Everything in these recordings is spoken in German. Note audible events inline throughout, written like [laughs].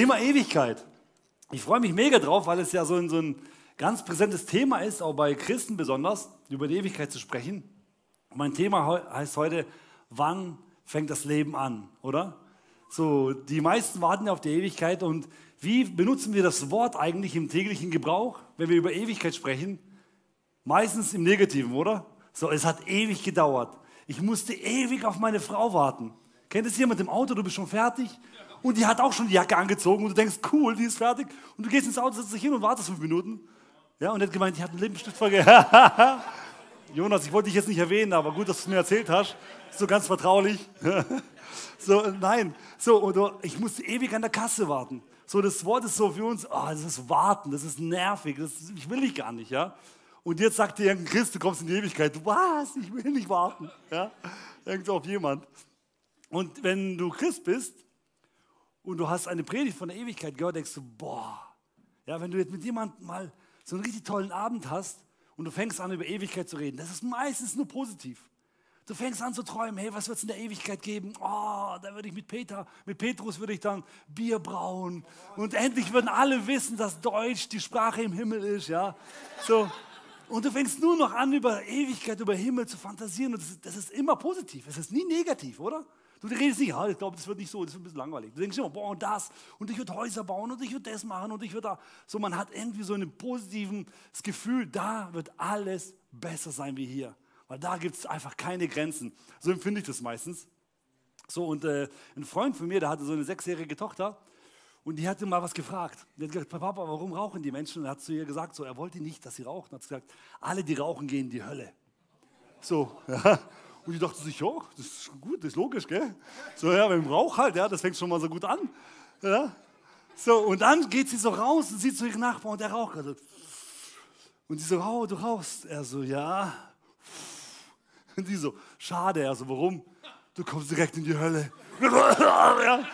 Thema Ewigkeit. Ich freue mich mega drauf, weil es ja so ein, so ein ganz präsentes Thema ist, auch bei Christen besonders, über die Ewigkeit zu sprechen. Mein Thema heißt heute, wann fängt das Leben an, oder? So, die meisten warten ja auf die Ewigkeit und wie benutzen wir das Wort eigentlich im täglichen Gebrauch, wenn wir über Ewigkeit sprechen? Meistens im Negativen, oder? So, es hat ewig gedauert. Ich musste ewig auf meine Frau warten. Kennt es jemand im Auto, du bist schon fertig? Und die hat auch schon die Jacke angezogen und du denkst, cool, die ist fertig. Und du gehst ins Auto, setzt dich hin und wartest fünf Minuten. Ja, und er hat gemeint, die hat einen Lippenstift vergessen. [laughs] Jonas, ich wollte dich jetzt nicht erwähnen, aber gut, dass du es mir erzählt hast. So ganz vertraulich. [laughs] so, nein. So, und ich musste ewig an der Kasse warten. So, das Wort ist so für uns, oh, das ist warten, das ist nervig, das ich will ich gar nicht, ja. Und jetzt sagt dir ein Christ, du kommst in die Ewigkeit. Was? Ich will nicht warten. Ja? Irgend auf jemand. Und wenn du Christ bist, und du hast eine Predigt von der Ewigkeit gehört, denkst du, boah, ja, wenn du jetzt mit jemandem mal so einen richtig tollen Abend hast und du fängst an, über Ewigkeit zu reden, das ist meistens nur positiv. Du fängst an zu träumen, hey, was wird es in der Ewigkeit geben? Oh, da würde ich mit Peter, mit Petrus würde ich dann Bier brauen. Und endlich würden alle wissen, dass Deutsch die Sprache im Himmel ist, ja. So. Und du fängst nur noch an, über Ewigkeit, über Himmel zu fantasieren. Und das ist, das ist immer positiv. Es ist nie negativ, oder? Du redest nicht, ja, ich glaube, das wird nicht so, das wird ein bisschen langweilig. Du denkst immer, boah, und das, und ich würde Häuser bauen, und ich würde das machen, und ich würde da. So, man hat irgendwie so ein positives Gefühl, da wird alles besser sein wie hier. Weil da gibt es einfach keine Grenzen. So empfinde ich das meistens. So, und äh, ein Freund von mir, der hatte so eine sechsjährige Tochter, und die hatte mal was gefragt. Die hat gesagt, Papa, warum rauchen die Menschen? Und er hat zu ihr gesagt, so, er wollte nicht, dass sie rauchen. Er hat gesagt, alle, die rauchen, gehen in die Hölle. So, [laughs] ja. Und ich dachte sich, ja, das ist gut, das ist logisch, gell? So, ja, dem Rauch halt, ja, das fängt schon mal so gut an. Ja? So, und dann geht sie so raus und sieht so ihren Nachbarn und der raucht gerade. Und sie so, oh, du rauchst. Er so, ja. Und sie so, schade. Er so, warum? Du kommst direkt in die Hölle. [laughs] ja.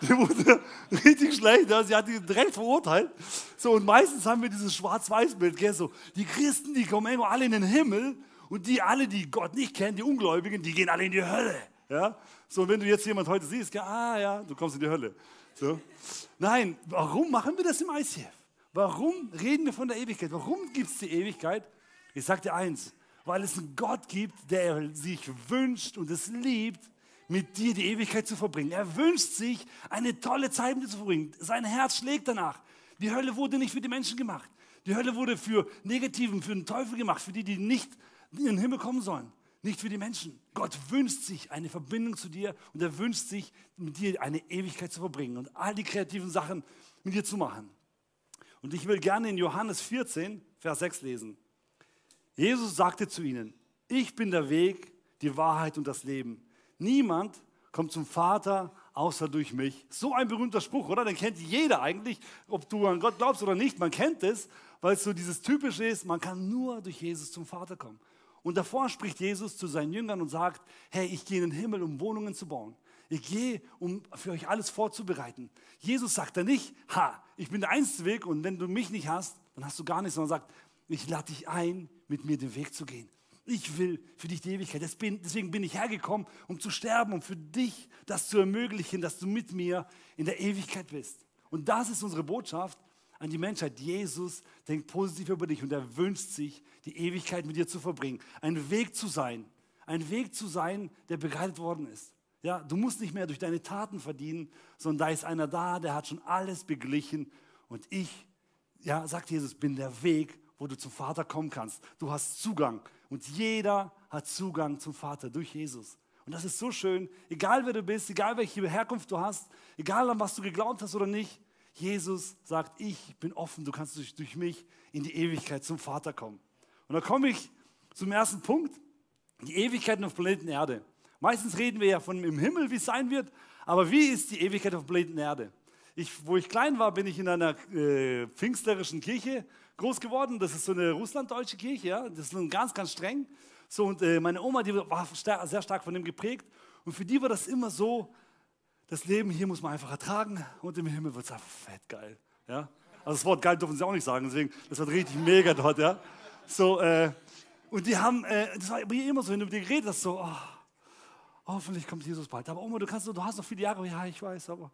Die wurde richtig schlecht, ja. sie hat ihn direkt verurteilt. So, und meistens haben wir dieses Schwarz-Weiß-Bild, gell, so, die Christen, die kommen immer alle in den Himmel und die alle, die Gott nicht kennen, die Ungläubigen, die gehen alle in die Hölle. Ja? So, wenn du jetzt jemand heute siehst, ah ja, du kommst in die Hölle. So. Nein, warum machen wir das im ICF? Warum reden wir von der Ewigkeit? Warum gibt es die Ewigkeit? Ich sage dir eins, weil es einen Gott gibt, der sich wünscht und es liebt, mit dir die Ewigkeit zu verbringen. Er wünscht sich, eine tolle Zeit mit dir zu verbringen. Sein Herz schlägt danach. Die Hölle wurde nicht für die Menschen gemacht. Die Hölle wurde für Negativen, für den Teufel gemacht, für die, die nicht in den Himmel kommen sollen. Nicht für die Menschen. Gott wünscht sich eine Verbindung zu dir und er wünscht sich, mit dir eine Ewigkeit zu verbringen und all die kreativen Sachen mit dir zu machen. Und ich will gerne in Johannes 14, Vers 6 lesen. Jesus sagte zu ihnen, ich bin der Weg, die Wahrheit und das Leben. Niemand kommt zum Vater außer durch mich. So ein berühmter Spruch, oder? Den kennt jeder eigentlich, ob du an Gott glaubst oder nicht. Man kennt es, weil es so dieses Typische ist, man kann nur durch Jesus zum Vater kommen. Und davor spricht Jesus zu seinen Jüngern und sagt, hey, ich gehe in den Himmel, um Wohnungen zu bauen. Ich gehe, um für euch alles vorzubereiten. Jesus sagt da nicht, ha, ich bin der einzige Weg und wenn du mich nicht hast, dann hast du gar nichts, sondern sagt, ich lade dich ein, mit mir den Weg zu gehen. Ich will für dich die Ewigkeit. Deswegen bin ich hergekommen, um zu sterben, um für dich das zu ermöglichen, dass du mit mir in der Ewigkeit bist. Und das ist unsere Botschaft an die Menschheit. Jesus denkt positiv über dich und er wünscht sich, die Ewigkeit mit dir zu verbringen. Ein Weg zu sein. Ein Weg zu sein, der bereitet worden ist. Ja, du musst nicht mehr durch deine Taten verdienen, sondern da ist einer da, der hat schon alles beglichen. Und ich, ja, sagt Jesus, bin der Weg, wo du zum Vater kommen kannst. Du hast Zugang. Und jeder hat Zugang zum Vater durch Jesus. Und das ist so schön, egal wer du bist, egal welche Herkunft du hast, egal an was du geglaubt hast oder nicht, Jesus sagt, ich bin offen, du kannst durch, durch mich in die Ewigkeit zum Vater kommen. Und da komme ich zum ersten Punkt, die Ewigkeit auf Planeten Erde. Meistens reden wir ja von im Himmel, wie es sein wird, aber wie ist die Ewigkeit auf Planeten Erde? Ich, wo ich klein war, bin ich in einer äh, pfingstlerischen Kirche groß geworden. Das ist so eine russlanddeutsche Kirche, ja? das ist ganz, ganz streng. So, und äh, meine Oma, die war sehr stark von dem geprägt. Und für die war das immer so, das Leben hier muss man einfach ertragen und im Himmel wird es einfach fett geil. Ja? Also das Wort geil dürfen sie auch nicht sagen, deswegen, das wird richtig mega dort. Ja? So, äh, und die haben, äh, das war immer so, wenn du mit dir geredet hast, so, oh, hoffentlich kommt Jesus bald. Aber Oma, du, kannst, du hast noch viele Jahre, ja, ich weiß, aber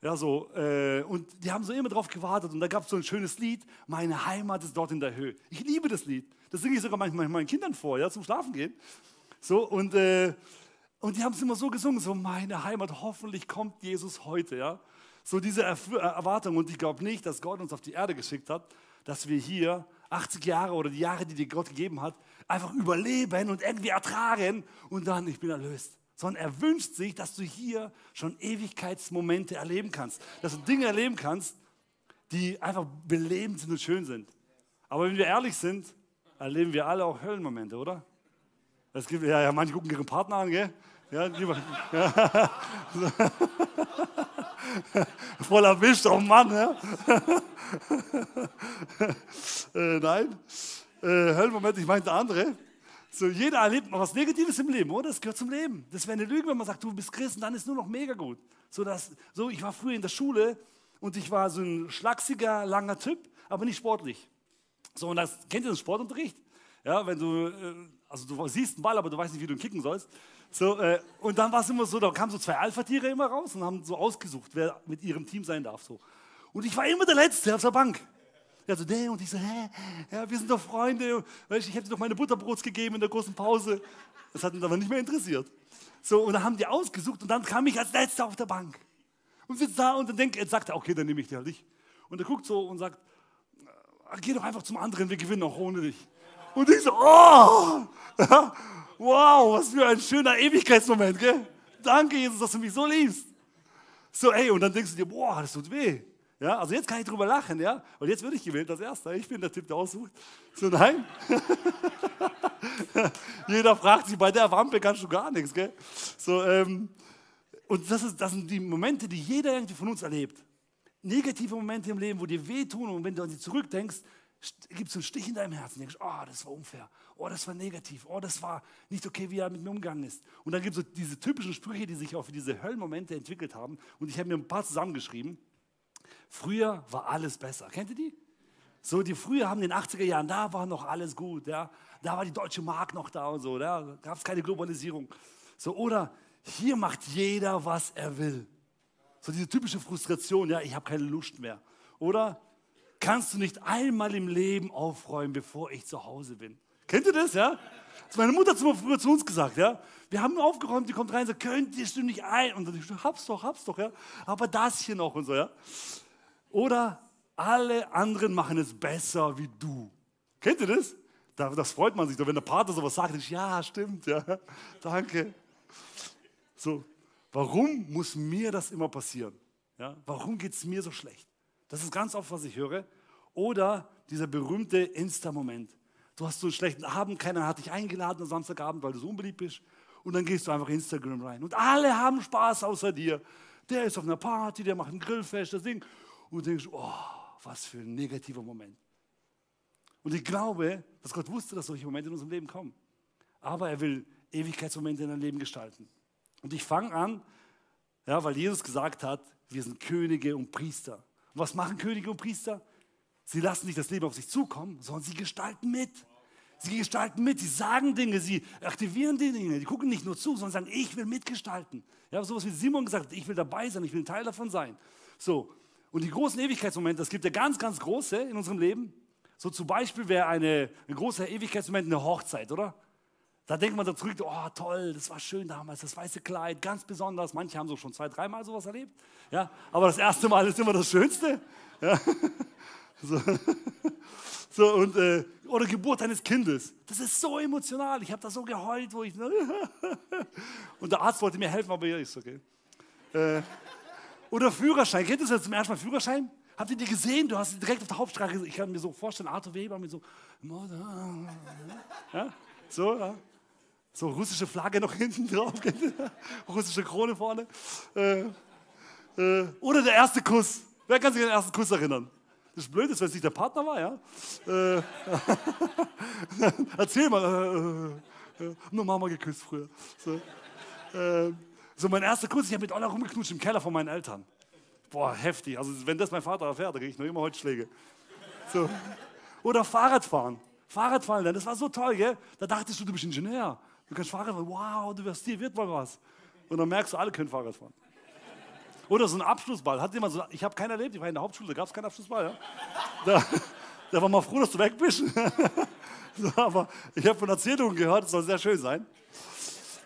Ja, so, äh, und die haben so immer drauf gewartet und da gab es so ein schönes Lied, meine Heimat ist dort in der Höhe. Ich liebe das Lied. Das singe ich sogar manchmal meinen Kindern vor, ja, zum Schlafen gehen. So, und, äh, und die haben es immer so gesungen, so meine Heimat, hoffentlich kommt Jesus heute, ja. So diese Erf Erwartung und ich glaube nicht, dass Gott uns auf die Erde geschickt hat, dass wir hier 80 Jahre oder die Jahre, die dir Gott gegeben hat, einfach überleben und irgendwie ertragen und dann, ich bin erlöst sondern er wünscht sich, dass du hier schon Ewigkeitsmomente erleben kannst, dass du Dinge erleben kannst, die einfach belebend sind und schön sind. Aber wenn wir ehrlich sind, erleben wir alle auch Höllenmomente, oder? Es gibt, ja, ja, manche gucken ihren Partner an, gell? Ja, lieber, ja. [laughs] Voll erwischt, oh Mann, ja? [laughs] äh, nein, äh, Höllenmomente, ich meinte andere. So, jeder erlebt mal was Negatives im Leben, oder? Das gehört zum Leben. Das wäre eine Lüge, wenn man sagt, du bist Christ und dann ist nur noch mega gut. So, dass, so, ich war früher in der Schule und ich war so ein schlachsiger, langer Typ, aber nicht sportlich. So, und das kennt ihr den Sportunterricht? Ja, wenn du, äh, also du siehst einen Ball, aber du weißt nicht, wie du ihn kicken sollst. So, äh, und dann war es immer so, da kamen so zwei Alpha-Tiere immer raus und haben so ausgesucht, wer mit ihrem Team sein darf. So. Und ich war immer der Letzte auf der Bank. Ja, so, nee, und ich so, hä? Ja, wir sind doch Freunde. Ich hätte doch meine Butterbrots gegeben in der großen Pause. Das hat uns aber nicht mehr interessiert. So, und dann haben die ausgesucht und dann kam ich als Letzter auf der Bank. Und sitzt da und dann denkt, jetzt sagt er, okay, dann nehme ich dich halt nicht. Und er guckt so und sagt, äh, geh doch einfach zum anderen, wir gewinnen auch ohne dich. Und ich so, oh, [laughs] wow, was für ein schöner Ewigkeitsmoment, gell? Danke, Jesus, dass du mich so liebst. So, ey, und dann denkst du dir, boah, das tut weh. Ja, also jetzt kann ich drüber lachen, ja. Und jetzt würde ich gewählt als Erster. Ich bin der Typ, der aussucht. So, nein. [laughs] Jeder fragt sich, bei der Wampe kannst du gar nichts, gell? So, ähm, und das, ist, das sind die Momente, die jeder irgendwie von uns erlebt. Negative Momente im Leben, wo dir wehtun und wenn du an sie zurückdenkst, gibt es einen Stich in deinem Herzen. Denkst, oh, das war unfair. Oh, das war negativ. Oh, das war nicht okay, wie er mit mir umgegangen ist. Und dann gibt es diese typischen Sprüche, die sich auch für diese Höllenmomente entwickelt haben. Und ich habe mir ein paar zusammengeschrieben. Früher war alles besser. Kennt ihr die? So, die früher haben in den 80er Jahren, da war noch alles gut, ja. Da war die deutsche Mark noch da und so, da gab es keine Globalisierung. So, oder hier macht jeder, was er will. So diese typische Frustration, ja, ich habe keine Lust mehr. Oder kannst du nicht einmal im Leben aufräumen, bevor ich zu Hause bin? Kennt ihr das, ja? Das meine Mutter hat früher zu uns gesagt, ja. Wir haben aufgeräumt, die kommt rein und sagt, könnt ihr du nicht ein? Und dann ich, hab's doch, hab's doch, ja. Aber das hier noch und so, ja. Oder alle anderen machen es besser wie du. Kennt ihr das? Das freut man sich doch, wenn der Partner sowas sagt. Ich, ja, stimmt, ja, [laughs] danke. So, warum muss mir das immer passieren? Ja, warum geht es mir so schlecht? Das ist ganz oft, was ich höre. Oder dieser berühmte Insta-Moment. Du hast so einen schlechten Abend, keiner hat dich eingeladen am Samstagabend, weil du so unbeliebt bist. Und dann gehst du einfach Instagram rein. Und alle haben Spaß außer dir. Der ist auf einer Party, der macht ein Grillfest, das Ding und du denkst, oh, was für ein negativer Moment. Und ich glaube, dass Gott wusste, dass solche Momente in unserem Leben kommen. Aber er will Ewigkeitsmomente in deinem Leben gestalten. Und ich fange an, ja, weil Jesus gesagt hat, wir sind Könige und Priester. Und was machen Könige und Priester? Sie lassen nicht das Leben auf sich zukommen, sondern sie gestalten mit. Sie gestalten mit, sie sagen Dinge, sie aktivieren die Dinge, die gucken nicht nur zu, sondern sagen, ich will mitgestalten. Ja, sowas wie Simon gesagt hat, ich will dabei sein, ich will ein Teil davon sein. So, und die großen Ewigkeitsmomente, es gibt ja ganz, ganz große in unserem Leben. So zum Beispiel wäre ein großer Ewigkeitsmoment eine Hochzeit, oder? Da denkt man da zurück, oh toll, das war schön damals, das weiße Kleid, ganz besonders. Manche haben so schon zwei, dreimal sowas erlebt. Ja, aber das erste Mal ist immer das Schönste. Ja. [laughs] So. [laughs] so und, äh, oder Geburt eines Kindes. Das ist so emotional. Ich habe da so geheult, wo ich. [laughs] und der Arzt wollte mir helfen, aber ja, ist okay. Äh, oder Führerschein. Kennt ihr das zum ersten Mal Führerschein? Habt ihr die gesehen? Du hast sie direkt auf der Hauptstraße. Ich kann mir so vorstellen, Arthur Weber mit so. Ja? So, ja. So russische Flagge noch [laughs] hinten drauf. [laughs] russische Krone vorne. Äh, äh, oder der erste Kuss. Wer kann sich an den ersten Kuss erinnern? Das ist blöd, wenn es nicht der Partner war, ja? Äh, [laughs] erzähl mal. Äh, äh, nur Mama geküsst früher. So. Äh, so mein erster Kuss, ich habe mit Olla rumgeknutscht im Keller von meinen Eltern. Boah, heftig. Also wenn das mein Vater erfährt, dann kriege ich noch immer Holzschläge. So. Oder Fahrradfahren. Fahrradfahren, das war so toll, gell? Da dachtest du, du bist Ingenieur. Du kannst Fahrrad fahren. Wow, du wirst dir wird mal was. Und dann merkst du, alle können Fahrrad fahren. Oder so ein Abschlussball. Hat jemand so, ich habe keinen erlebt, ich war in der Hauptschule, da gab es keinen Abschlussball. Ja? Da, [laughs] da war man froh, dass du weg bist. [laughs] so, aber ich habe von Erzählungen gehört, es soll sehr schön sein.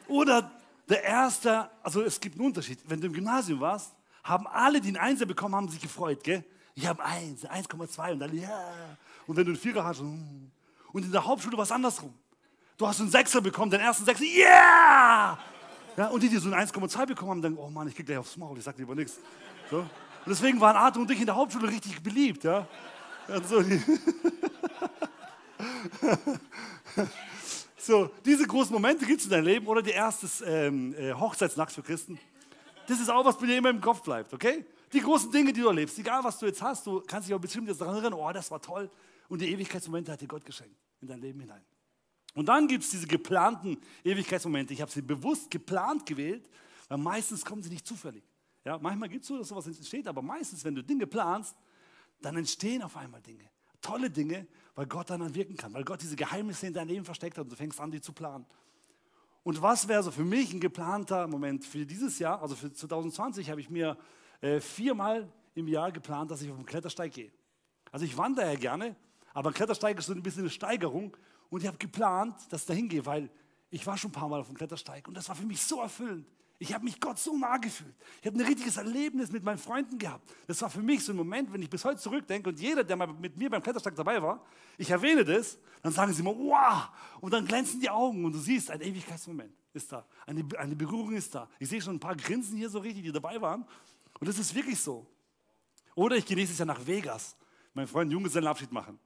Oder der erste, also es gibt einen Unterschied. Wenn du im Gymnasium warst, haben alle, die einen Einser bekommen haben, sich gefreut. Gell? Ich habe eins, 1,2 und dann ja. Und wenn du einen Vierer hast, hm. und in der Hauptschule war es andersrum. Du hast einen Sechser bekommen, den ersten Sechser, yeah! Ja, und die, die so einen 1,2 bekommen haben, denken, oh Mann, ich krieg gleich aufs Maul, ich sag lieber nichts. So. Und deswegen waren Arthur und ich in der Hauptschule richtig beliebt. Ja? so, die [laughs] so, diese großen Momente gibt es in deinem Leben oder die erste ähm, äh, Hochzeitsnacht für Christen. Das ist auch, was bei dir immer im Kopf bleibt, okay? Die großen Dinge, die du erlebst, egal was du jetzt hast, du kannst dich auch bestimmt jetzt daran erinnern, oh, das war toll. Und die Ewigkeitsmomente hat dir Gott geschenkt in dein Leben hinein. Und dann gibt es diese geplanten Ewigkeitsmomente. Ich habe sie bewusst geplant gewählt, weil meistens kommen sie nicht zufällig. Ja, manchmal gibt es so, dass sowas entsteht, aber meistens, wenn du Dinge planst, dann entstehen auf einmal Dinge. Tolle Dinge, weil Gott dann wirken kann, weil Gott diese Geheimnisse in dein Leben versteckt hat und du fängst an, die zu planen. Und was wäre so für mich ein geplanter Moment für dieses Jahr, also für 2020 habe ich mir äh, viermal im Jahr geplant, dass ich auf den Klettersteig gehe. Also ich wandere ja gerne, aber Klettersteig ist so ein bisschen eine Steigerung und ich habe geplant, dass ich da hingehe, weil ich war schon ein paar Mal auf dem Klettersteig und das war für mich so erfüllend. Ich habe mich Gott so nah gefühlt. Ich habe ein richtiges Erlebnis mit meinen Freunden gehabt. Das war für mich so ein Moment, wenn ich bis heute zurückdenke und jeder, der mal mit mir beim Klettersteig dabei war, ich erwähne das, dann sagen sie immer, wow! Und dann glänzen die Augen und du siehst, ein Ewigkeitsmoment ist da. Eine, eine Berührung ist da. Ich sehe schon ein paar Grinsen hier so richtig, die dabei waren. Und das ist wirklich so. Oder ich gehe nächstes Jahr nach Vegas, meinen Freund Junggesellenabschied machen.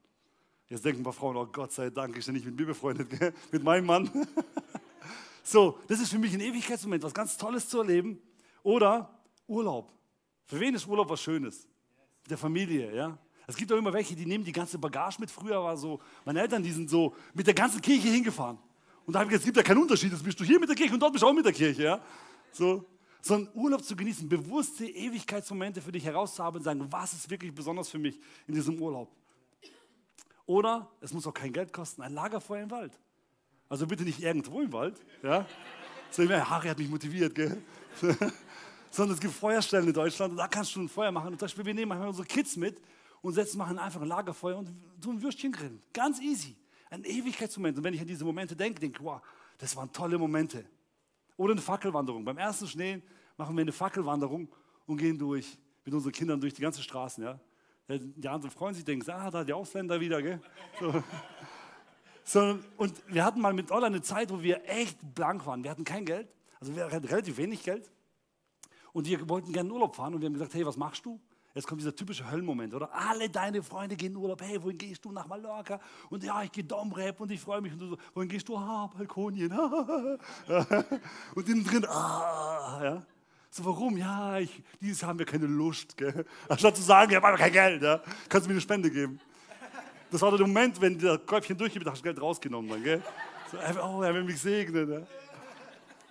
Jetzt denken ein paar Frauen, oh Gott sei Dank, ich bin nicht mit mir befreundet, gell? mit meinem Mann. [laughs] so, das ist für mich ein Ewigkeitsmoment, was ganz Tolles zu erleben. Oder Urlaub. Für wen ist Urlaub was Schönes? Mit der Familie, ja. Es gibt auch immer welche, die nehmen die ganze Bagage mit. Früher war so, meine Eltern, die sind so mit der ganzen Kirche hingefahren. Und da habe ich gesagt, es gibt ja keinen Unterschied, jetzt bist du hier mit der Kirche und dort bist du auch mit der Kirche, ja. So, sondern Urlaub zu genießen, bewusste Ewigkeitsmomente für dich herauszuhaben und sagen, was ist wirklich besonders für mich in diesem Urlaub. Oder es muss auch kein Geld kosten, ein Lagerfeuer im Wald. Also bitte nicht irgendwo im Wald. Ja? So, Harry hat mich motiviert, gell? [laughs] Sondern es gibt Feuerstellen in Deutschland und da kannst du ein Feuer machen. Und zum Beispiel, wir nehmen manchmal unsere Kids mit und setzen, machen einfach ein Lagerfeuer und tun ein Würstchen grillen. Ganz easy. Ein Ewigkeitsmoment. Und wenn ich an diese Momente denke, denke ich, wow, das waren tolle Momente. Oder eine Fackelwanderung. Beim ersten Schnee machen wir eine Fackelwanderung und gehen durch mit unseren Kindern durch die ganze Straßen. Ja? Die anderen freuen sich, denken, ah, da die Ausländer wieder, gell? So. so. und wir hatten mal mit Ola eine Zeit, wo wir echt blank waren. Wir hatten kein Geld, also wir hatten relativ wenig Geld. Und wir wollten gerne in Urlaub fahren und wir haben gesagt, hey, was machst du? Jetzt kommt dieser typische Höllenmoment, oder? Alle deine Freunde gehen in Urlaub. Hey, wohin gehst du? Nach Mallorca. Und ja, ich gehe Domrep und ich freue mich. Und du so, wohin gehst du? Ah, Balkonien. [laughs] und innen drin, ah, ja. So, warum? Ja, ich, dieses Jahr haben wir keine Lust. Gell? [laughs] Anstatt zu sagen, wir haben kein Geld, ja? kannst du mir eine Spende geben. Das war der Moment, wenn der Käufchen durchgeht, hast du Geld rausgenommen. Dann, gell? So, oh, er will mich segnen. Ja?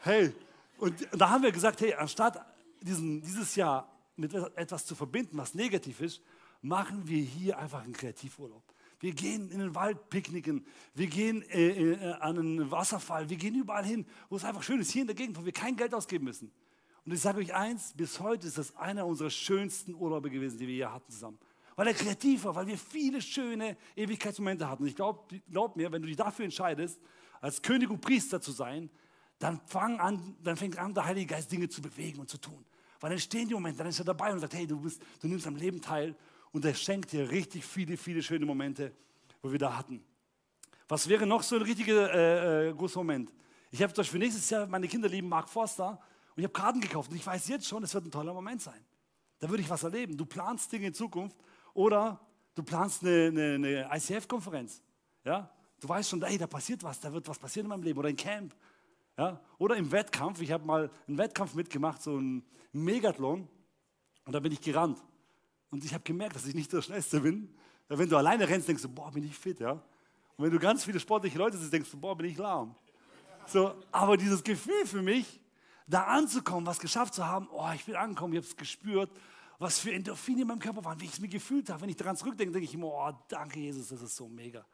Hey, und da haben wir gesagt, hey, anstatt diesen, dieses Jahr mit etwas zu verbinden, was negativ ist, machen wir hier einfach einen Kreativurlaub. Wir gehen in den Wald picknicken, wir gehen äh, äh, an einen Wasserfall, wir gehen überall hin, wo es einfach schön ist, hier in der Gegend, wo wir kein Geld ausgeben müssen. Und ich sage euch eins, bis heute ist das einer unserer schönsten Urlaube gewesen, die wir hier hatten zusammen. Weil er kreativ war, weil wir viele schöne Ewigkeitsmomente hatten. Und ich glaube glaub mir, wenn du dich dafür entscheidest, als König und Priester zu sein, dann, fang an, dann fängt an, der Heilige Geist Dinge zu bewegen und zu tun. Weil dann stehen die Momente, dann ist er dabei und sagt, hey, du, bist, du nimmst am Leben teil. Und er schenkt dir richtig viele, viele schöne Momente, wo wir da hatten. Was wäre noch so ein richtiger äh, äh, großer Moment? Ich habe zum Beispiel nächstes Jahr, meine Kinder lieben Mark Forster und ich habe Karten gekauft und ich weiß jetzt schon, es wird ein toller Moment sein. Da würde ich was erleben. Du planst Dinge in Zukunft oder du planst eine, eine, eine ICF-Konferenz. Ja? Du weißt schon, hey, da passiert was, da wird was passieren in meinem Leben oder ein Camp. Ja? Oder im Wettkampf. Ich habe mal einen Wettkampf mitgemacht, so einen Megathlon. Und da bin ich gerannt. Und ich habe gemerkt, dass ich nicht der Schnellste bin. Wenn du alleine rennst, denkst du, boah, bin ich fit. Ja? Und wenn du ganz viele sportliche Leute siehst, denkst du, boah, bin ich lahm. So, aber dieses Gefühl für mich, da anzukommen, was geschafft zu haben, oh, ich bin angekommen, ich habe es gespürt, was für Endorphine in meinem Körper waren, wie ich es mir gefühlt habe. Wenn ich daran zurückdenke, denke ich immer, oh, danke Jesus, das ist so mega.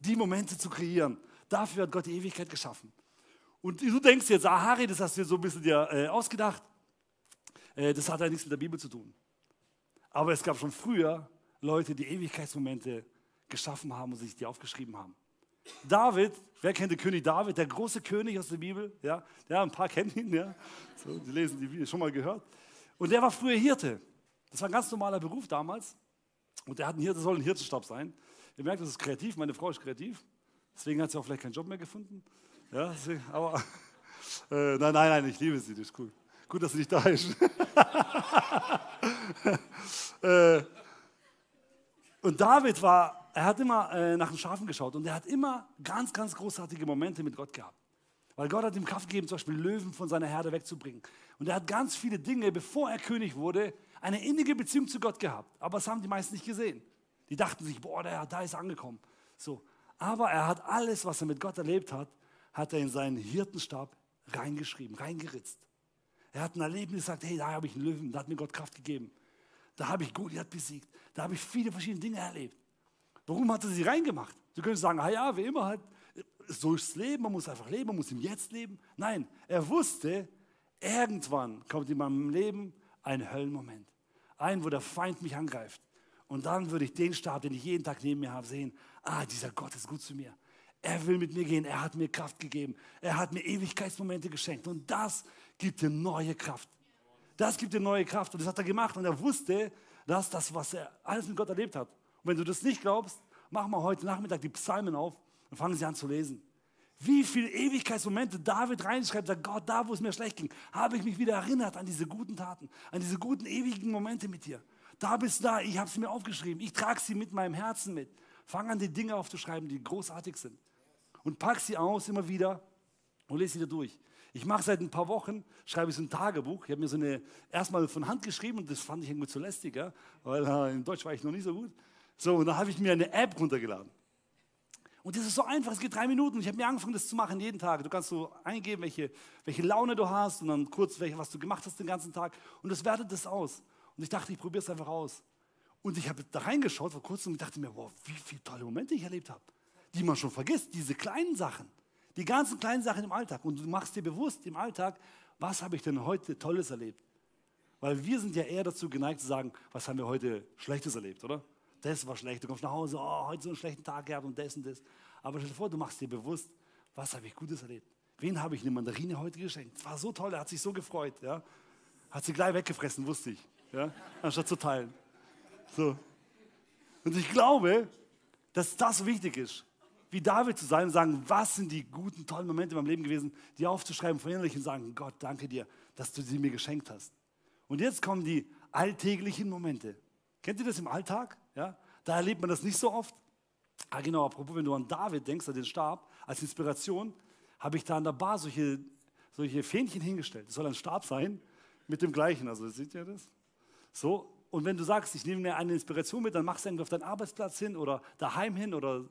Die Momente zu kreieren, dafür hat Gott die Ewigkeit geschaffen. Und du denkst jetzt, ah, Harry, das hast du dir so ein bisschen dir, äh, ausgedacht. Äh, das hat ja nichts mit der Bibel zu tun. Aber es gab schon früher Leute, die Ewigkeitsmomente geschaffen haben und sich die aufgeschrieben haben. David, wer kennt den König David, der große König aus der Bibel? Ja, ja ein paar kennen ihn, ja. So, die lesen die Bibel, schon mal gehört. Und der war früher Hirte. Das war ein ganz normaler Beruf damals. Und der hat einen Hirte, soll ein Hirtenstab sein. Ihr merkt, das ist kreativ, meine Frau ist kreativ. Deswegen hat sie auch vielleicht keinen Job mehr gefunden. Ja, deswegen, aber äh, nein, nein, nein, ich liebe sie, das ist cool. Gut, dass sie nicht da ist. [laughs] äh, und David war, er hat immer äh, nach den Schafen geschaut und er hat immer ganz, ganz großartige Momente mit Gott gehabt. Weil Gott hat ihm Kraft gegeben, zum Beispiel Löwen von seiner Herde wegzubringen. Und er hat ganz viele Dinge, bevor er König wurde, eine innige Beziehung zu Gott gehabt. Aber das haben die meisten nicht gesehen. Die dachten sich, boah, der, da ist angekommen. So. Aber er hat alles, was er mit Gott erlebt hat, hat er in seinen Hirtenstab reingeschrieben, reingeritzt. Er hat ein Erlebnis gesagt, hey, da habe ich einen Löwen, da hat mir Gott Kraft gegeben. Da habe ich Goliath besiegt. Da habe ich viele verschiedene Dinge erlebt. Warum hat er sie reingemacht? Du könntest sagen, ah ja, wie immer halt, so ist das Leben, man muss einfach leben, man muss im Jetzt leben. Nein, er wusste, irgendwann kommt in meinem Leben ein Höllenmoment. Ein, wo der Feind mich angreift. Und dann würde ich den Stab, den ich jeden Tag neben mir habe, sehen, ah, dieser Gott ist gut zu mir. Er will mit mir gehen, er hat mir Kraft gegeben, er hat mir Ewigkeitsmomente geschenkt. Und das gibt dir neue Kraft. Das gibt dir neue Kraft. Und das hat er gemacht. Und er wusste, dass das, was er alles mit Gott erlebt hat. Und wenn du das nicht glaubst, mach mal heute Nachmittag die Psalmen auf und fangen sie an zu lesen. Wie viele Ewigkeitsmomente David reinschreibt, sagt Gott, da wo es mir schlecht ging, habe ich mich wieder erinnert an diese guten Taten, an diese guten ewigen Momente mit dir. Da bist du da, ich habe sie mir aufgeschrieben, ich trage sie mit meinem Herzen mit. Fang an, die Dinge aufzuschreiben, die großartig sind. Und pack sie aus immer wieder und lese sie dir durch. Ich mache seit ein paar Wochen, schreibe ich so ein Tagebuch. Ich habe mir so eine, erstmal von Hand geschrieben und das fand ich irgendwie zu lästig, ja? weil äh, in Deutsch war ich noch nicht so gut. So, und dann habe ich mir eine App runtergeladen. Und das ist so einfach, es geht drei Minuten. Ich habe mir angefangen, das zu machen jeden Tag. Du kannst so eingeben, welche, welche Laune du hast und dann kurz, welche, was du gemacht hast den ganzen Tag. Und das wertet das aus. Und ich dachte, ich probiere es einfach aus. Und ich habe da reingeschaut vor kurzem und dachte mir, wow, wie viele tolle Momente ich erlebt habe. Die man schon vergisst, diese kleinen Sachen. Die ganzen kleinen Sachen im Alltag. Und du machst dir bewusst im Alltag, was habe ich denn heute Tolles erlebt? Weil wir sind ja eher dazu geneigt zu sagen, was haben wir heute Schlechtes erlebt, oder? Das war schlecht. Du kommst nach Hause, oh, heute so einen schlechten Tag gehabt und das und das. Aber stell dir vor, du machst dir bewusst, was habe ich Gutes erlebt? Wen habe ich eine Mandarine heute geschenkt? Es war so toll, er hat sich so gefreut. Ja? Hat sie gleich weggefressen, wusste ich. Ja? Anstatt zu teilen. So. Und ich glaube, dass das wichtig ist wie David zu sein und sagen, was sind die guten, tollen Momente in meinem Leben gewesen, die aufzuschreiben, verinnerlichen und sagen, Gott, danke dir, dass du sie mir geschenkt hast. Und jetzt kommen die alltäglichen Momente. Kennt ihr das im Alltag? Ja? Da erlebt man das nicht so oft. Ah, genau, apropos, wenn du an David denkst, an den Stab, als Inspiration, habe ich da an der Bar solche, solche Fähnchen hingestellt. Das soll ein Stab sein mit dem gleichen. Also, seht ihr das? So, und wenn du sagst, ich nehme mir eine Inspiration mit, dann machst du irgendwie auf deinen Arbeitsplatz hin oder daheim hin oder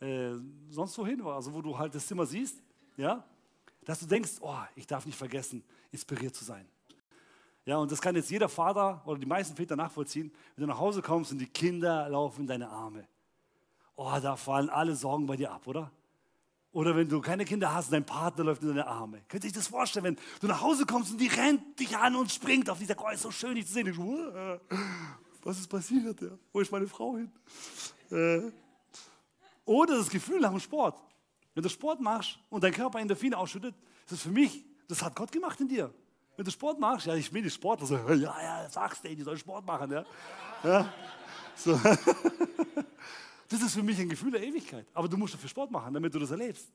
äh, sonst wohin, also wo du halt das Zimmer siehst, ja, dass du denkst, oh, ich darf nicht vergessen, inspiriert zu sein. Ja, und das kann jetzt jeder Vater oder die meisten Väter nachvollziehen, wenn du nach Hause kommst und die Kinder laufen in deine Arme. Oh, da fallen alle Sorgen bei dir ab, oder? Oder wenn du keine Kinder hast, dein Partner läuft in deine Arme. Könnt ihr euch das vorstellen, wenn du nach Hause kommst und die rennt dich an und springt auf dieser, oh, ist so schön, dich zu sehen. Ich, was ist passiert? Ja? Wo ist meine Frau hin? Äh, oder das Gefühl nach dem Sport. Wenn du Sport machst und dein Körper Endorphine ausschüttet, ist das für mich, das hat Gott gemacht in dir. Wenn du Sport machst, ja, ich bin nicht Sportler, so, [laughs] ja, ja, sagst du, die sollen Sport machen, ja. ja so. [laughs] Das ist für mich ein Gefühl der Ewigkeit. Aber du musst dafür Sport machen, damit du das erlebst.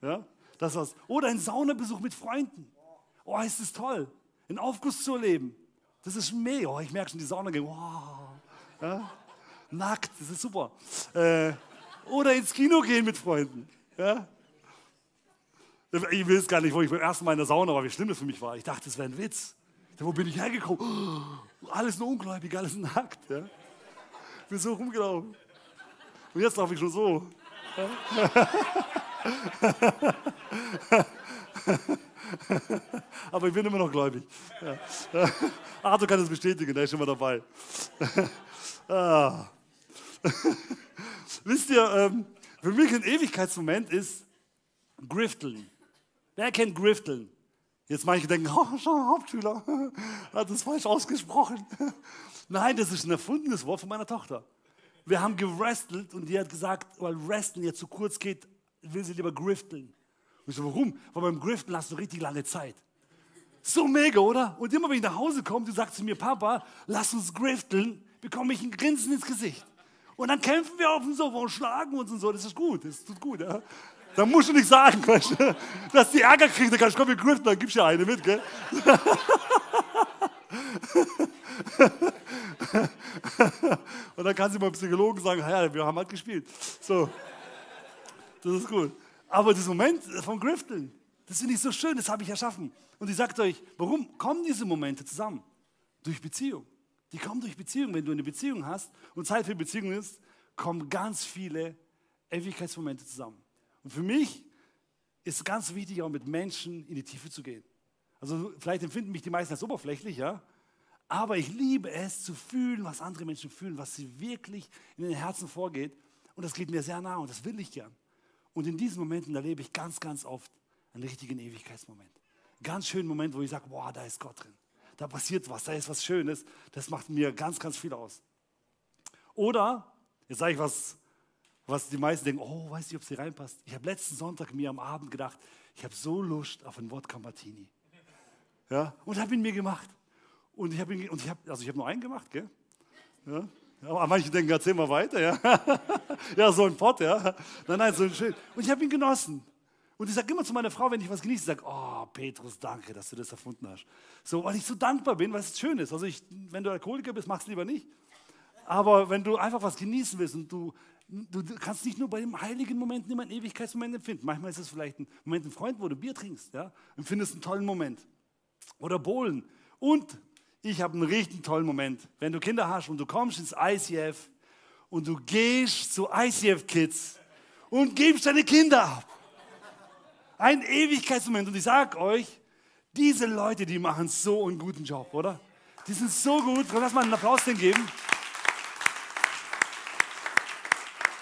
Ja? Das was. Oder ein Saunabesuch mit Freunden. Oh, ist das toll. Einen Aufguss zu erleben. Das ist mega. Oh, ich merke schon die Sauna gehen. Wow. Ja? Nackt, das ist super. Äh, oder ins Kino gehen mit Freunden. Ja? Ich es gar nicht, wo ich beim ersten Mal in der Sauna war, wie schlimm das für mich war. Ich dachte, das wäre ein Witz. Wo bin ich hergekommen? Oh, alles nur ungläubig, alles nackt. Ja? Ich bin so rumgelaufen. Und jetzt laufe ich schon so. [laughs] Aber ich bin immer noch gläubig. Ja. Arthur kann das bestätigen, der ist schon mal dabei. [laughs] ah. [laughs] Wisst ihr, ähm, für mich ein Ewigkeitsmoment ist Grifteln. Wer kennt Grifteln? Jetzt manche denken, [laughs] oh, schau, Hauptschüler, [laughs] hat das falsch ausgesprochen. [laughs] Nein, das ist ein erfundenes Wort von meiner Tochter. Wir haben gewrestelt und die hat gesagt, weil Wrestling jetzt zu kurz geht, will sie lieber grifteln. Und ich so, warum? Weil beim Griften hast du richtig lange Zeit. So mega, oder? Und immer wenn ich nach Hause komme, du sagst zu mir, Papa, lass uns grifteln, bekomme ich ein Grinsen ins Gesicht. Und dann kämpfen wir auf dem Sofa und schlagen uns und so. Das ist gut, das tut gut. Ja? Da musst du nicht sagen, weißt du, dass die Ärger kriegt, dann kannst du, komm, wir griften, dann gibst du ja eine mit, gell? und dann kann sie beim Psychologen sagen, ja, wir haben halt gespielt. So, das ist gut. Aber das Moment vom Grifteln, das finde ich so schön, das habe ich erschaffen. Und ich sage euch, warum kommen diese Momente zusammen? Durch Beziehung. Die kommen durch Beziehung. Wenn du eine Beziehung hast und Zeit für Beziehung ist, kommen ganz viele Ewigkeitsmomente zusammen. Und für mich ist es ganz wichtig, auch mit Menschen in die Tiefe zu gehen. Also vielleicht empfinden mich die meisten als oberflächlich, ja. Aber ich liebe es zu fühlen, was andere Menschen fühlen, was sie wirklich in den Herzen vorgeht. Und das geht mir sehr nah und das will ich gern. Und in diesen Momenten erlebe ich ganz, ganz oft einen richtigen Ewigkeitsmoment. Ganz schönen Moment, wo ich sage, boah, da ist Gott drin. Da passiert was, da ist was Schönes. Das macht mir ganz, ganz viel aus. Oder, jetzt sage ich was, was die meisten denken, oh, weiß nicht, ob es hier reinpasst. Ich habe letzten Sonntag mir am Abend gedacht, ich habe so Lust auf ein Wodka Martini. Ja, und habe ihn mir gemacht. Und ich habe ihn, und ich habe, also ich habe nur einen gemacht, gell? Ja, aber manche denken, erzähl mal weiter, ja. [laughs] ja, so ein Pott, ja. Nein, nein, so ein schön. Und ich habe ihn genossen. Und ich sage immer zu meiner Frau, wenn ich was genieße, ich sage, oh, Petrus, danke, dass du das erfunden hast. So, weil ich so dankbar bin, weil es schön ist. Also ich, wenn du Alkoholiker bist, mach es lieber nicht. Aber wenn du einfach was genießen willst und du, du kannst nicht nur bei den heiligen Momenten immer einen Ewigkeitsmoment empfinden. Manchmal ist es vielleicht ein Moment ein Freund, wo du Bier trinkst, ja, empfindest einen tollen Moment. Oder Bohlen. Und ich habe einen richtig tollen Moment. Wenn du Kinder hast und du kommst ins ICF und du gehst zu ICF Kids und gibst deine Kinder ab. Ein Ewigkeitsmoment. Und ich sage euch, diese Leute, die machen so einen guten Job, oder? Die sind so gut. Lass mal einen Applaus denen geben.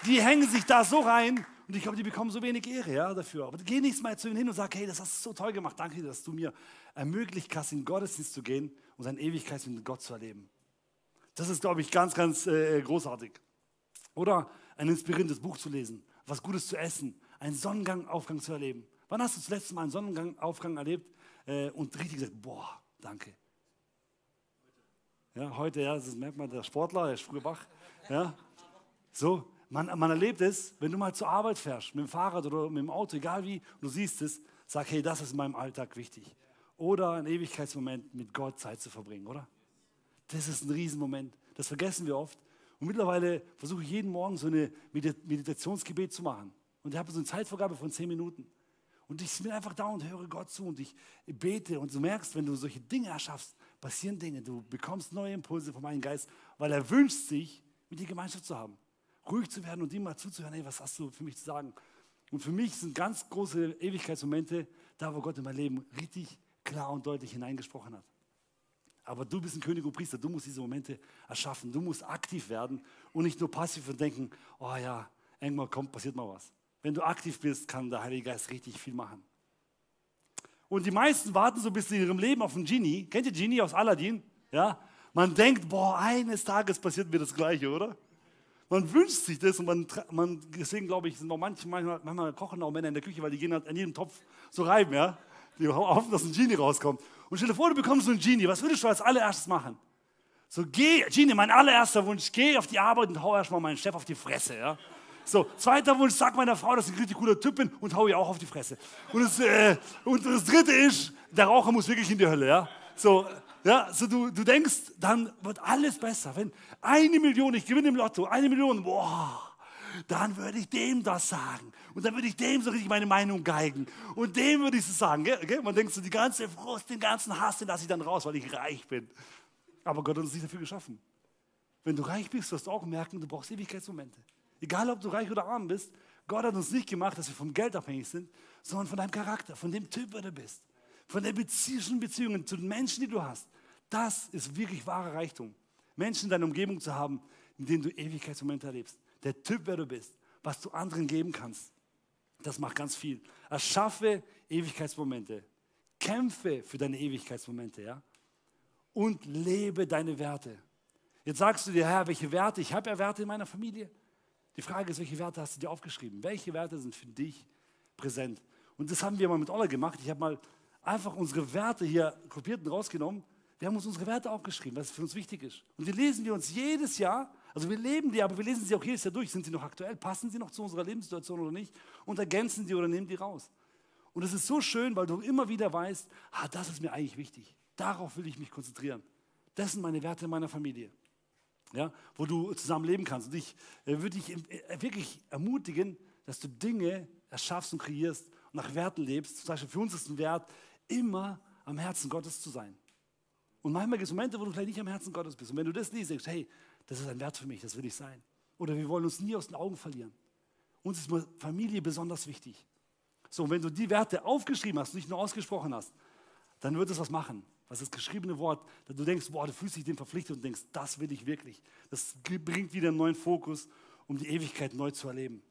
Die hängen sich da so rein und ich glaube, die bekommen so wenig Ehre ja, dafür. Aber geh nicht mal zu ihnen hin und sag, hey, das hast du so toll gemacht. Danke dass du mir ermöglicht hast, in Gottesdienst zu gehen und seine Ewigkeit mit Gott zu erleben. Das ist, glaube ich, ganz, ganz äh, großartig. Oder ein inspirierendes Buch zu lesen, was Gutes zu essen, einen Sonnengangaufgang zu erleben. Wann hast du das letzte Mal einen Sonnengangaufgang erlebt äh, und richtig gesagt, boah, danke. Ja, heute, ja, das merkt man, der Sportler, der ist früher wach. Ja, so, man, man erlebt es, wenn du mal zur Arbeit fährst, mit dem Fahrrad oder mit dem Auto, egal wie, du siehst es, sag, hey, das ist in meinem Alltag wichtig. Oder ein Ewigkeitsmoment mit Gott Zeit zu verbringen, oder? Das ist ein Riesenmoment. Das vergessen wir oft. Und mittlerweile versuche ich jeden Morgen so eine Meditationsgebet zu machen. Und ich habe so eine Zeitvorgabe von zehn Minuten. Und ich bin einfach da und höre Gott zu und ich bete. Und du merkst, wenn du solche Dinge erschaffst, passieren Dinge. Du bekommst neue Impulse vom Heiligen Geist, weil er wünscht sich, mit dir Gemeinschaft zu haben ruhig zu werden und ihm mal zuzuhören, hey, was hast du für mich zu sagen? Und für mich sind ganz große Ewigkeitsmomente da, wo Gott in mein Leben richtig klar und deutlich hineingesprochen hat. Aber du bist ein König und Priester, du musst diese Momente erschaffen, du musst aktiv werden und nicht nur passiv und denken, oh ja, irgendwann kommt, passiert mal was. Wenn du aktiv bist, kann der Heilige Geist richtig viel machen. Und die meisten warten so bis in ihrem Leben auf einen Genie. Kennt ihr Genie aus Aladdin? Ja? Man denkt, boah, eines Tages passiert mir das Gleiche, oder? Man wünscht sich das und man, man deswegen glaube ich, sind auch manche, manchmal, manchmal kochen auch Männer in der Küche, weil die gehen halt an jedem Topf so reiben, ja. Die hoffen, dass ein Genie rauskommt. Und stell dir vor, du bekommst so einen Genie. Was würdest du als allererstes machen? So, geh, Genie, mein allererster Wunsch, geh auf die Arbeit und hau erstmal meinen Chef auf die Fresse, ja. So, zweiter Wunsch, sag meiner Frau, dass ich ein richtig cooler Typ bin und hau ihr auch auf die Fresse. Und das, äh, und das dritte ist, der Raucher muss wirklich in die Hölle, ja. So, ja, so du, du denkst, dann wird alles besser. Wenn eine Million, ich gewinne im Lotto, eine Million, boah, dann würde ich dem das sagen. Und dann würde ich dem so richtig meine Meinung geigen. Und dem würde ich so sagen. Gell? Man denkt so, die ganze Frust, den ganzen Hass, den lasse ich dann raus, weil ich reich bin. Aber Gott hat uns nicht dafür geschaffen. Wenn du reich bist, wirst du auch merken, du brauchst Ewigkeitsmomente. Egal, ob du reich oder arm bist, Gott hat uns nicht gemacht, dass wir vom Geld abhängig sind, sondern von deinem Charakter, von dem Typ, der du bist von den Beziehungen, Beziehungen zu den Menschen, die du hast. Das ist wirklich wahrer Reichtum. Menschen in deiner Umgebung zu haben, in denen du Ewigkeitsmomente erlebst. Der Typ, wer du bist, was du anderen geben kannst. Das macht ganz viel. Erschaffe Ewigkeitsmomente. Kämpfe für deine Ewigkeitsmomente, ja? Und lebe deine Werte. Jetzt sagst du dir, Herr, welche Werte? Ich habe ja Werte in meiner Familie. Die Frage ist, welche Werte hast du dir aufgeschrieben? Welche Werte sind für dich präsent? Und das haben wir mal mit Oller gemacht. Ich habe mal einfach unsere Werte hier kopiert und rausgenommen. Wir haben uns unsere Werte aufgeschrieben, was für uns wichtig ist. Und die lesen wir uns jedes Jahr. Also wir leben die, aber wir lesen sie auch jedes Jahr durch. Sind sie noch aktuell? Passen sie noch zu unserer Lebenssituation oder nicht? Und ergänzen die oder nehmen die raus. Und es ist so schön, weil du immer wieder weißt, ah, das ist mir eigentlich wichtig. Darauf will ich mich konzentrieren. Das sind meine Werte in meiner Familie. Ja, wo du zusammen leben kannst. Und ich äh, würde dich äh, wirklich ermutigen, dass du Dinge erschaffst und kreierst und nach Werten lebst. Zum Beispiel für uns ist ein Wert, immer am Herzen Gottes zu sein. Und manchmal gibt es Momente, wo du vielleicht nicht am Herzen Gottes bist. Und wenn du das liest, denkst du, hey, das ist ein Wert für mich, das will ich sein. Oder wir wollen uns nie aus den Augen verlieren. Uns ist Familie besonders wichtig. So, und wenn du die Werte aufgeschrieben hast, nicht nur ausgesprochen hast, dann wird es was machen. Was das geschriebene Wort, dass du denkst, boah, du fühlst dich dem verpflichtet und denkst, das will ich wirklich. Das bringt wieder einen neuen Fokus, um die Ewigkeit neu zu erleben.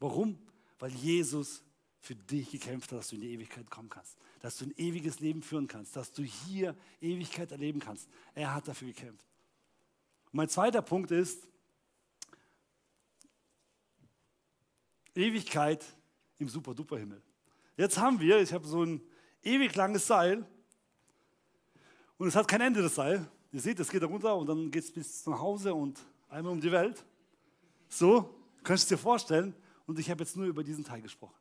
Warum? Weil Jesus für dich gekämpft hat, dass du in die Ewigkeit kommen kannst, dass du ein ewiges Leben führen kannst, dass du hier Ewigkeit erleben kannst. Er hat dafür gekämpft. Und mein zweiter Punkt ist, Ewigkeit im Super-Duper-Himmel. Jetzt haben wir, ich habe so ein ewig langes Seil und es hat kein Ende, das Seil. Ihr seht, es geht da runter und dann geht es bis nach Hause und einmal um die Welt. So, kannst du dir vorstellen. Und ich habe jetzt nur über diesen Teil gesprochen.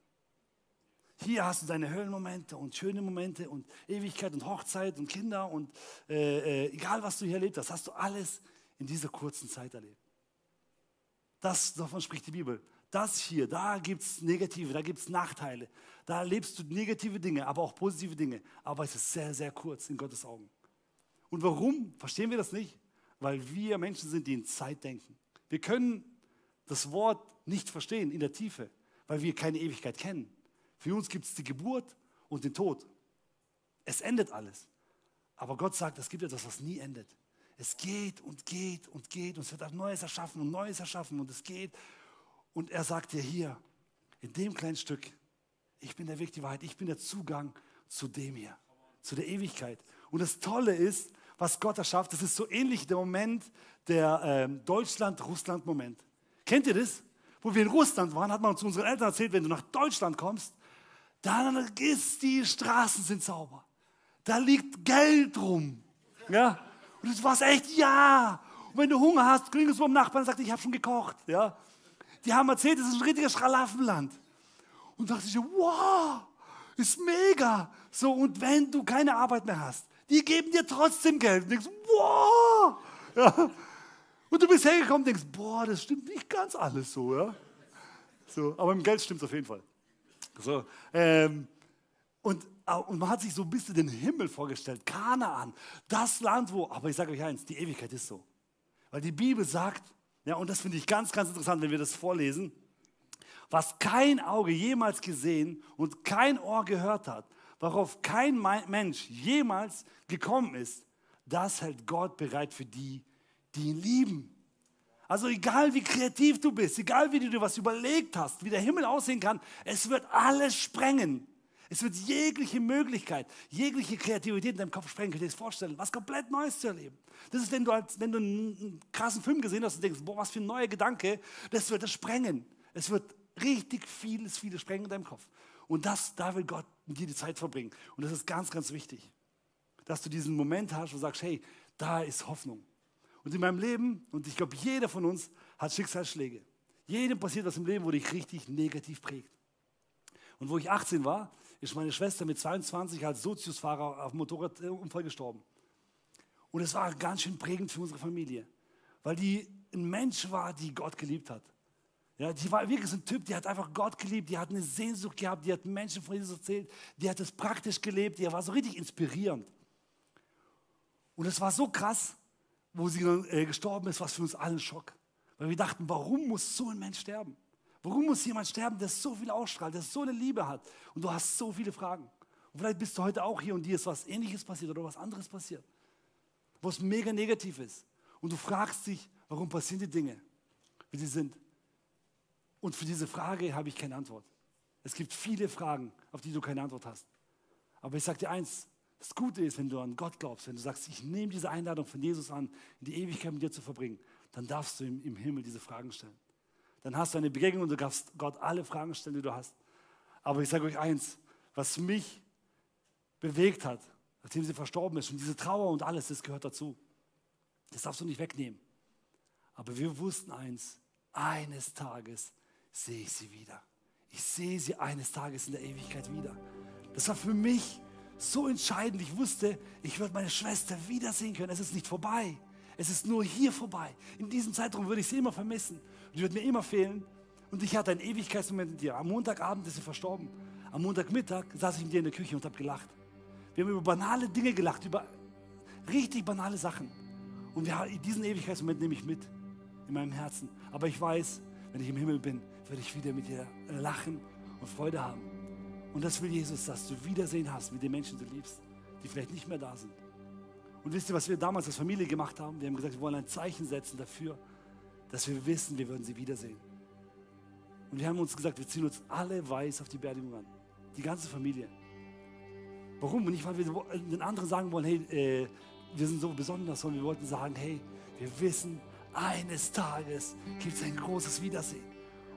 Hier hast du deine Höhlenmomente und schöne Momente und Ewigkeit und Hochzeit und Kinder und äh, äh, egal was du hier erlebt hast, hast du alles in dieser kurzen Zeit erlebt. Das, davon spricht die Bibel. Das hier, da gibt es Negative, da gibt es Nachteile. Da erlebst du negative Dinge, aber auch positive Dinge. Aber es ist sehr, sehr kurz in Gottes Augen. Und warum verstehen wir das nicht? Weil wir Menschen sind, die in Zeit denken. Wir können das Wort nicht verstehen in der Tiefe, weil wir keine Ewigkeit kennen. Für uns gibt es die Geburt und den Tod. Es endet alles. Aber Gott sagt, es gibt etwas, was nie endet. Es geht und geht und geht und es wird auch Neues erschaffen und Neues erschaffen und es geht. Und er sagt dir hier, in dem kleinen Stück, ich bin der Weg, die Wahrheit, ich bin der Zugang zu dem hier, zu der Ewigkeit. Und das Tolle ist, was Gott erschafft. Das ist so ähnlich der Moment, der ähm, Deutschland-Russland-Moment. Kennt ihr das? Wo wir in Russland waren, hat man zu unseren Eltern erzählt, wenn du nach Deutschland kommst, dann ist die Straßen sind sauber. Da liegt Geld rum. Ja? Und du warst echt, ja. Und wenn du Hunger hast, klingst du beim Nachbarn und sagst, ich habe schon gekocht. Ja? Die haben erzählt, das ist ein richtiges Schlaraffenland. Und dachte ich, wow, ist mega. So, und wenn du keine Arbeit mehr hast, die geben dir trotzdem Geld. Und denkst, wow! Ja. Und du bist hergekommen und denkst, boah, das stimmt nicht ganz alles so. Ja? so aber im Geld stimmt es auf jeden Fall. So, ähm, und, und man hat sich so ein bisschen den Himmel vorgestellt, Kanaan, das Land, wo, aber ich sage euch eins, die Ewigkeit ist so. Weil die Bibel sagt, ja, und das finde ich ganz, ganz interessant, wenn wir das vorlesen, was kein Auge jemals gesehen und kein Ohr gehört hat, worauf kein Mensch jemals gekommen ist, das hält Gott bereit für die, die ihn lieben. Also egal wie kreativ du bist, egal wie du dir was überlegt hast, wie der Himmel aussehen kann, es wird alles sprengen. Es wird jegliche Möglichkeit, jegliche Kreativität in deinem Kopf sprengen. Könnt ihr dir das vorstellen? Was komplett Neues zu erleben. Das ist, wenn du, als, wenn du einen krassen Film gesehen hast und denkst, boah, was für ein neuer Gedanke, das wird es sprengen. Es wird richtig vieles, vieles sprengen in deinem Kopf. Und das, da will Gott dir die Zeit verbringen. Und das ist ganz, ganz wichtig, dass du diesen Moment hast, wo du sagst, hey, da ist Hoffnung. Und in meinem Leben, und ich glaube, jeder von uns hat Schicksalsschläge. Jedem passiert was im Leben, wo dich richtig negativ prägt. Und wo ich 18 war, ist meine Schwester mit 22 als Soziusfahrer auf Motorradunfall gestorben. Und es war ganz schön prägend für unsere Familie, weil die ein Mensch war, die Gott geliebt hat. Ja, die war wirklich so ein Typ, die hat einfach Gott geliebt, die hat eine Sehnsucht gehabt, die hat Menschen von Jesus erzählt, die hat es praktisch gelebt, die war so richtig inspirierend. Und es war so krass, wo sie äh, gestorben ist, was für uns allen Schock. Weil wir dachten, warum muss so ein Mensch sterben? Warum muss jemand sterben, der so viel ausstrahlt, der so eine Liebe hat? Und du hast so viele Fragen. Und vielleicht bist du heute auch hier und dir ist was Ähnliches passiert oder was anderes passiert, wo es mega negativ ist. Und du fragst dich, warum passieren die Dinge, wie sie sind. Und für diese Frage habe ich keine Antwort. Es gibt viele Fragen, auf die du keine Antwort hast. Aber ich sage dir eins, das Gute ist, wenn du an Gott glaubst, wenn du sagst, ich nehme diese Einladung von Jesus an, in die Ewigkeit mit dir zu verbringen, dann darfst du ihm im Himmel diese Fragen stellen. Dann hast du eine Begegnung und du darfst Gott alle Fragen stellen, die du hast. Aber ich sage euch eins, was mich bewegt hat, nachdem sie verstorben ist und diese Trauer und alles, das gehört dazu. Das darfst du nicht wegnehmen. Aber wir wussten eins, eines Tages sehe ich sie wieder. Ich sehe sie eines Tages in der Ewigkeit wieder. Das war für mich so entscheidend. Ich wusste, ich würde meine Schwester wiedersehen können. Es ist nicht vorbei. Es ist nur hier vorbei. In diesem Zeitraum würde ich sie immer vermissen. Die würde mir immer fehlen. Und ich hatte einen Ewigkeitsmoment mit dir. Am Montagabend ist sie verstorben. Am Montagmittag saß ich mit dir in der Küche und habe gelacht. Wir haben über banale Dinge gelacht, über richtig banale Sachen. Und wir, diesen Ewigkeitsmoment nehme ich mit in meinem Herzen. Aber ich weiß, wenn ich im Himmel bin, werde ich wieder mit dir lachen und Freude haben. Und das will Jesus, dass du Wiedersehen hast mit den Menschen, die du liebst, die vielleicht nicht mehr da sind. Und wisst ihr, was wir damals als Familie gemacht haben? Wir haben gesagt, wir wollen ein Zeichen setzen dafür, dass wir wissen, wir würden sie wiedersehen. Und wir haben uns gesagt, wir ziehen uns alle weiß auf die Beerdigung an. Die ganze Familie. Warum? Nicht, weil wir den anderen sagen wollen, hey, äh, wir sind so besonders, sondern wir wollten sagen, hey, wir wissen, eines Tages gibt es ein großes Wiedersehen.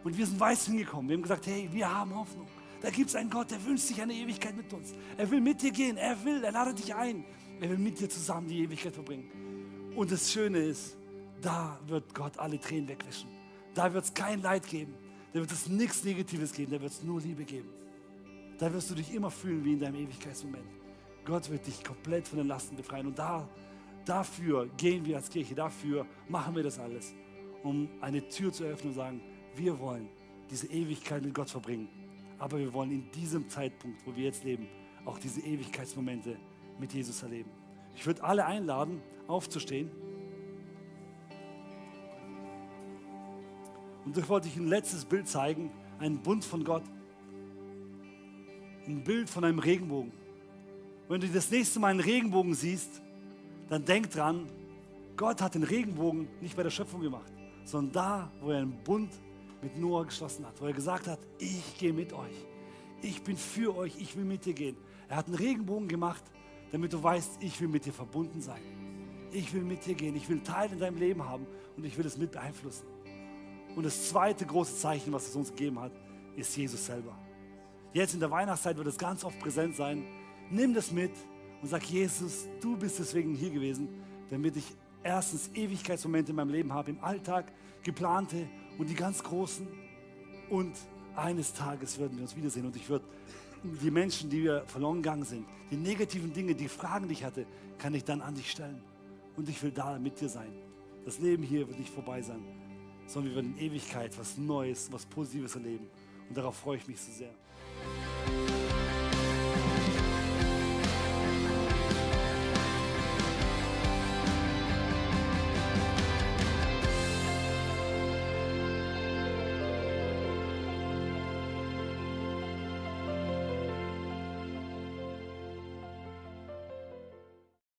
Und wir sind weiß hingekommen. Wir haben gesagt, hey, wir haben Hoffnung. Da gibt es einen Gott, der wünscht sich eine Ewigkeit mit uns. Er will mit dir gehen. Er will, er ladet dich ein. Er will mit dir zusammen die Ewigkeit verbringen. Und das Schöne ist, da wird Gott alle Tränen wegwischen. Da wird es kein Leid geben. Da wird es nichts Negatives geben. Da wird es nur Liebe geben. Da wirst du dich immer fühlen wie in deinem Ewigkeitsmoment. Gott wird dich komplett von den Lasten befreien. Und da, dafür gehen wir als Kirche, dafür machen wir das alles, um eine Tür zu öffnen und sagen, wir wollen diese Ewigkeit mit Gott verbringen. Aber wir wollen in diesem Zeitpunkt, wo wir jetzt leben, auch diese Ewigkeitsmomente mit Jesus erleben. Ich würde alle einladen, aufzustehen. Und ich wollte euch ein letztes Bild zeigen, ein Bund von Gott. Ein Bild von einem Regenbogen. Wenn du das nächste Mal einen Regenbogen siehst, dann denk dran, Gott hat den Regenbogen nicht bei der Schöpfung gemacht, sondern da, wo er einen Bund mit Noah geschlossen hat, wo er gesagt hat, ich gehe mit euch. Ich bin für euch, ich will mit dir gehen. Er hat einen Regenbogen gemacht, damit du weißt, ich will mit dir verbunden sein. Ich will mit dir gehen, ich will Teil in deinem Leben haben und ich will es mit beeinflussen. Und das zweite große Zeichen, was es uns gegeben hat, ist Jesus selber. Jetzt in der Weihnachtszeit wird es ganz oft präsent sein. Nimm das mit und sag, Jesus, du bist deswegen hier gewesen, damit ich erstens Ewigkeitsmomente in meinem Leben habe, im Alltag, geplante und die ganz großen. Und eines Tages werden wir uns wiedersehen und ich würde die Menschen, die wir verloren gegangen sind, die negativen Dinge, die Fragen, die ich hatte, kann ich dann an dich stellen. Und ich will da mit dir sein. Das Leben hier wird nicht vorbei sein, sondern wir werden in Ewigkeit was Neues, was Positives erleben. Und darauf freue ich mich so sehr.